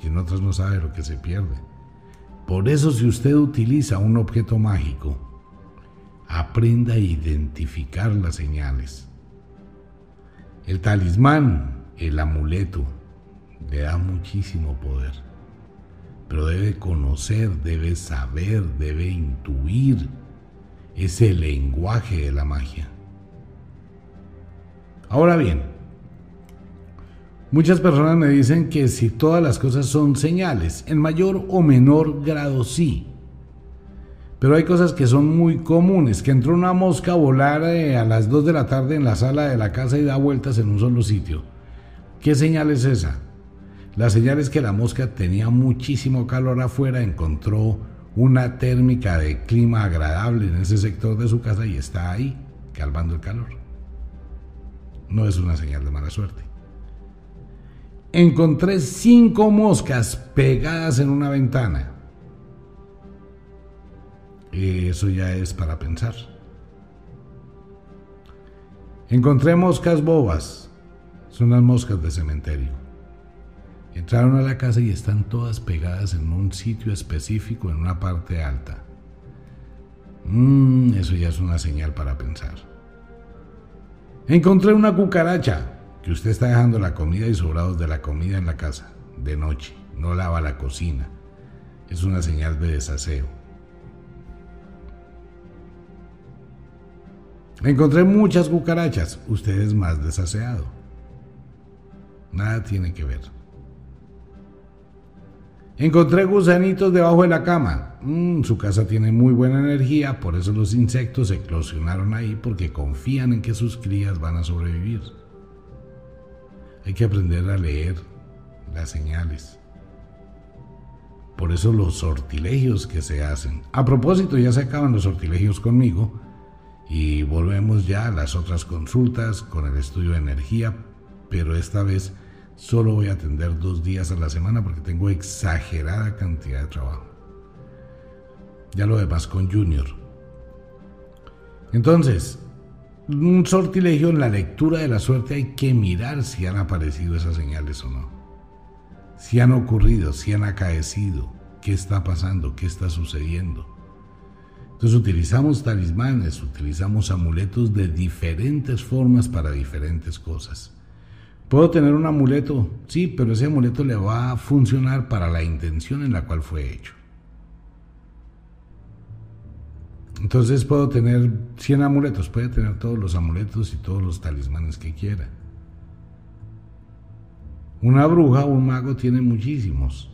y en otras no sabe lo que se pierde. Por eso si usted utiliza un objeto mágico, aprenda a identificar las señales. El talismán, el amuleto, le da muchísimo poder pero debe conocer, debe saber, debe intuir ese lenguaje de la magia. Ahora bien, muchas personas me dicen que si todas las cosas son señales, en mayor o menor grado sí. Pero hay cosas que son muy comunes, que entró una mosca a volar eh, a las 2 de la tarde en la sala de la casa y da vueltas en un solo sitio. ¿Qué señal es esa? La señal es que la mosca tenía muchísimo calor afuera, encontró una térmica de clima agradable en ese sector de su casa y está ahí, calmando el calor. No es una señal de mala suerte. Encontré cinco moscas pegadas en una ventana. Eso ya es para pensar. Encontré moscas bobas. Son las moscas de cementerio. Entraron a la casa y están todas pegadas en un sitio específico, en una parte alta. Mmm, eso ya es una señal para pensar. Encontré una cucaracha, que usted está dejando la comida y sobrados de la comida en la casa, de noche, no lava la cocina. Es una señal de desaseo. Encontré muchas cucarachas, usted es más desaseado. Nada tiene que ver. Encontré gusanitos debajo de la cama. Mm, su casa tiene muy buena energía, por eso los insectos eclosionaron ahí porque confían en que sus crías van a sobrevivir. Hay que aprender a leer las señales. Por eso los sortilegios que se hacen. A propósito, ya se acaban los sortilegios conmigo y volvemos ya a las otras consultas con el estudio de energía, pero esta vez Solo voy a atender dos días a la semana porque tengo exagerada cantidad de trabajo. Ya lo demás con Junior. Entonces, un sortilegio en la lectura de la suerte hay que mirar si han aparecido esas señales o no. Si han ocurrido, si han acaecido, qué está pasando, qué está sucediendo. Entonces utilizamos talismanes, utilizamos amuletos de diferentes formas para diferentes cosas. Puedo tener un amuleto, sí, pero ese amuleto le va a funcionar para la intención en la cual fue hecho. Entonces puedo tener 100 amuletos, puede tener todos los amuletos y todos los talismanes que quiera. Una bruja o un mago tiene muchísimos.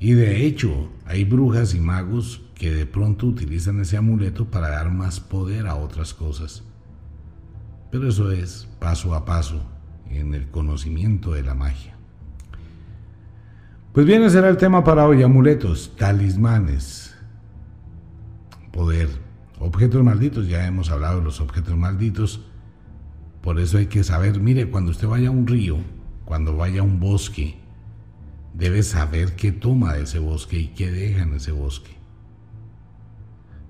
Y de hecho, hay brujas y magos que de pronto utilizan ese amuleto para dar más poder a otras cosas. Pero eso es paso a paso, en el conocimiento de la magia. Pues bien, ese el tema para hoy, amuletos, talismanes, poder, objetos malditos, ya hemos hablado de los objetos malditos, por eso hay que saber, mire, cuando usted vaya a un río, cuando vaya a un bosque, debe saber qué toma de ese bosque y qué deja en ese bosque.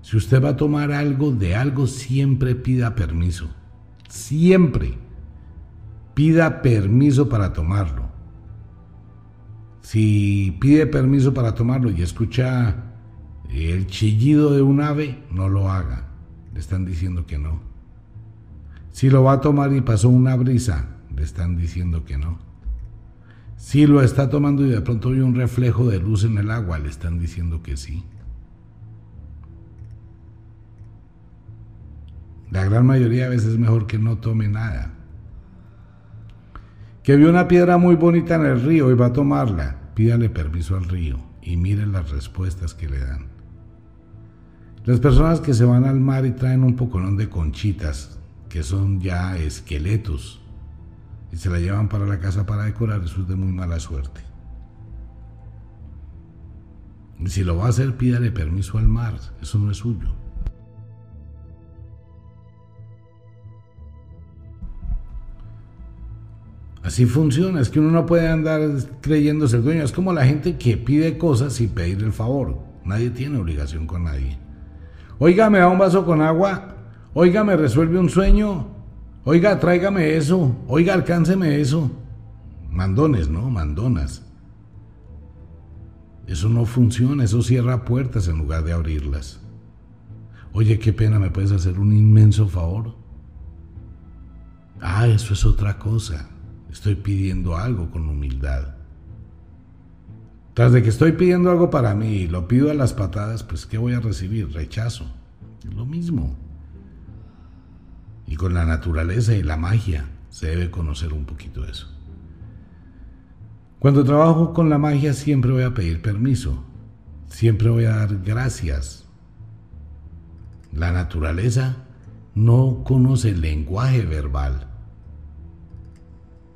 Si usted va a tomar algo de algo, siempre pida permiso. Siempre pida permiso para tomarlo. Si pide permiso para tomarlo y escucha el chillido de un ave, no lo haga. Le están diciendo que no. Si lo va a tomar y pasó una brisa, le están diciendo que no. Si lo está tomando y de pronto hay un reflejo de luz en el agua, le están diciendo que sí. La gran mayoría de veces es mejor que no tome nada que vio una piedra muy bonita en el río y va a tomarla, pídale permiso al río y mire las respuestas que le dan. Las personas que se van al mar y traen un pocolón de conchitas, que son ya esqueletos, y se la llevan para la casa para decorar, eso es de muy mala suerte. Y si lo va a hacer, pídale permiso al mar, eso no es suyo. Así funciona, es que uno no puede andar creyéndose el dueño. Es como la gente que pide cosas sin pedir el favor. Nadie tiene obligación con nadie. Oiga, me da un vaso con agua. Oiga, me resuelve un sueño. Oiga, tráigame eso. Oiga, alcánceme eso. Mandones, ¿no? Mandonas. Eso no funciona, eso cierra puertas en lugar de abrirlas. Oye, qué pena, ¿me puedes hacer un inmenso favor? Ah, eso es otra cosa. Estoy pidiendo algo con humildad. Tras de que estoy pidiendo algo para mí y lo pido a las patadas, pues ¿qué voy a recibir? Rechazo. lo mismo. Y con la naturaleza y la magia se debe conocer un poquito eso. Cuando trabajo con la magia siempre voy a pedir permiso, siempre voy a dar gracias. La naturaleza no conoce el lenguaje verbal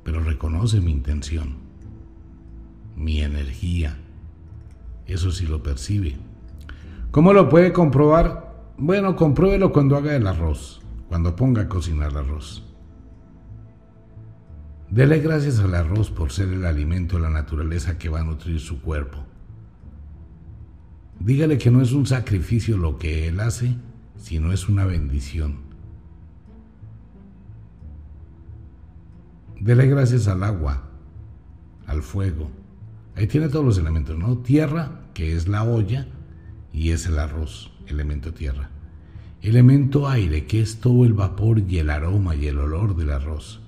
pero reconoce mi intención, mi energía. Eso sí lo percibe. ¿Cómo lo puede comprobar? Bueno, compruébelo cuando haga el arroz, cuando ponga a cocinar arroz. Dele gracias al arroz por ser el alimento de la naturaleza que va a nutrir su cuerpo. Dígale que no es un sacrificio lo que él hace, sino es una bendición. Dele gracias al agua, al fuego. Ahí tiene todos los elementos, ¿no? Tierra, que es la olla, y es el arroz, elemento tierra. Elemento aire, que es todo el vapor y el aroma y el olor del arroz.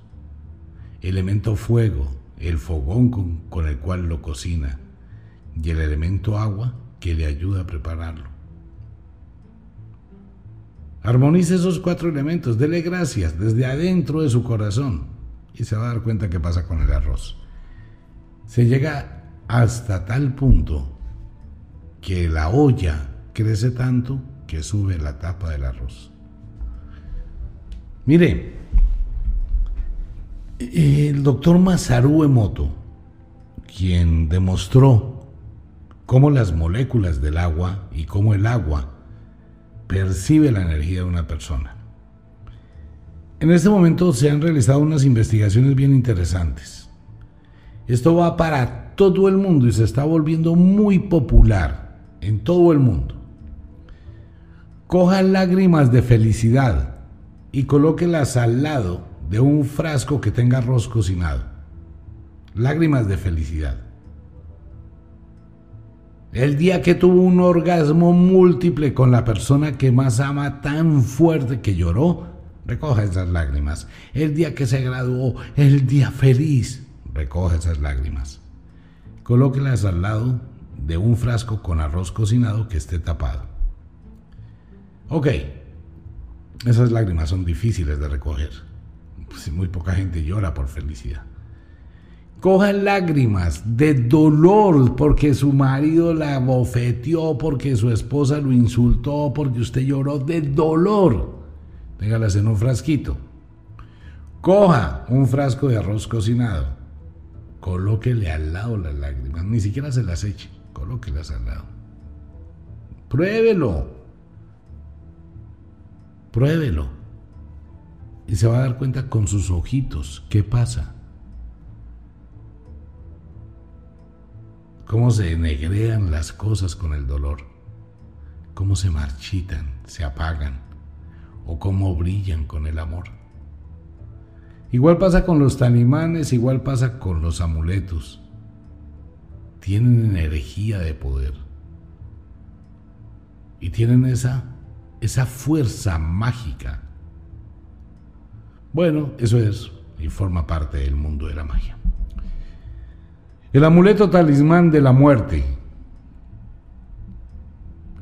Elemento fuego, el fogón con, el cual lo cocina. Y el elemento agua, que le ayuda a prepararlo. Armonice esos cuatro elementos, dele gracias desde adentro de su corazón y se va a dar cuenta qué pasa con el arroz. Se llega hasta tal punto que la olla crece tanto que sube la tapa del arroz. Mire, el doctor Masaru Emoto, quien demostró cómo las moléculas del agua y cómo el agua percibe la energía de una persona. En este momento se han realizado unas investigaciones bien interesantes. Esto va para todo el mundo y se está volviendo muy popular en todo el mundo. Coja lágrimas de felicidad y colóquelas al lado de un frasco que tenga arroz cocinado. Lágrimas de felicidad. El día que tuvo un orgasmo múltiple con la persona que más ama tan fuerte que lloró, recoja esas lágrimas. El día que se graduó, el día feliz, recoja esas lágrimas. Colóquelas al lado de un frasco con arroz cocinado que esté tapado. Ok, esas lágrimas son difíciles de recoger. Pues muy poca gente llora por felicidad coja lágrimas de dolor porque su marido la bofeteó, porque su esposa lo insultó, porque usted lloró de dolor. Téngalas en un frasquito. Coja un frasco de arroz cocinado. Colóquele al lado las lágrimas. Ni siquiera se las eche. Colóquelas al lado. Pruébelo. Pruébelo. Y se va a dar cuenta con sus ojitos qué pasa. cómo se negrean las cosas con el dolor, cómo se marchitan, se apagan o cómo brillan con el amor. Igual pasa con los talimanes, igual pasa con los amuletos. Tienen energía de poder. Y tienen esa, esa fuerza mágica. Bueno, eso es y forma parte del mundo de la magia. El amuleto talismán de la muerte.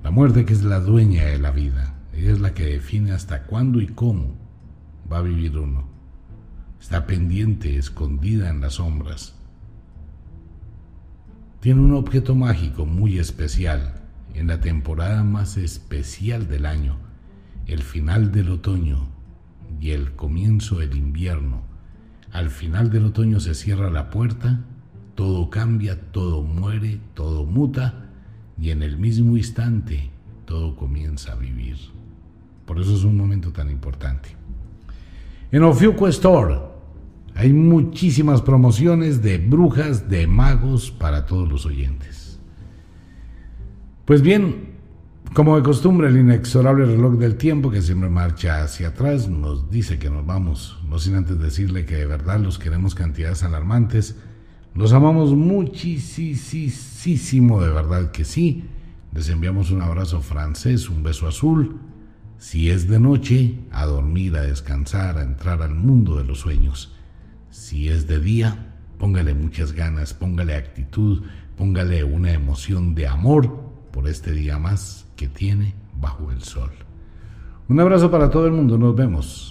La muerte que es la dueña de la vida. Es la que define hasta cuándo y cómo va a vivir uno. Está pendiente, escondida en las sombras. Tiene un objeto mágico muy especial en la temporada más especial del año, el final del otoño y el comienzo del invierno. Al final del otoño se cierra la puerta todo cambia, todo muere, todo muta y en el mismo instante todo comienza a vivir. Por eso es un momento tan importante. En Ofiuco Store hay muchísimas promociones de brujas, de magos para todos los oyentes. Pues bien, como de costumbre, el inexorable reloj del tiempo que siempre marcha hacia atrás nos dice que nos vamos, no sin antes decirle que de verdad los queremos cantidades alarmantes los amamos muchísimo, de verdad que sí. Les enviamos un abrazo francés, un beso azul. Si es de noche, a dormir, a descansar, a entrar al mundo de los sueños. Si es de día, póngale muchas ganas, póngale actitud, póngale una emoción de amor por este día más que tiene bajo el sol. Un abrazo para todo el mundo, nos vemos.